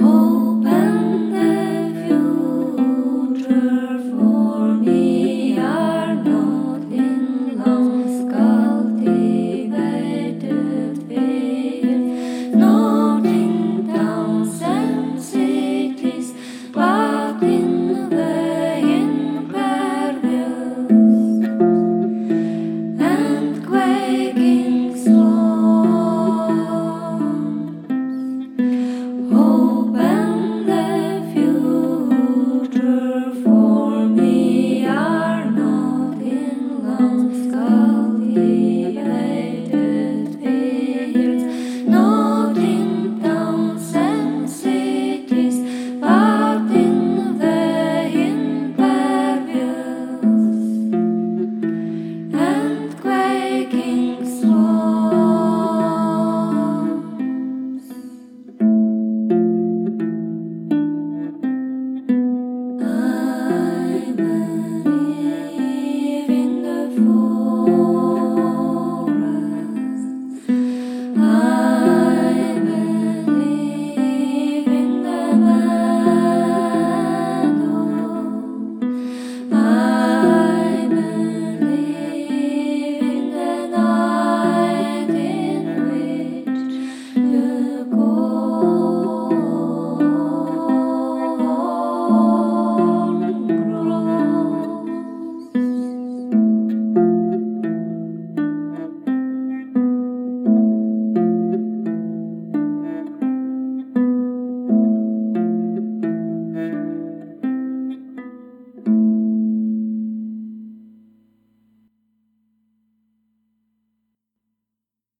Oh.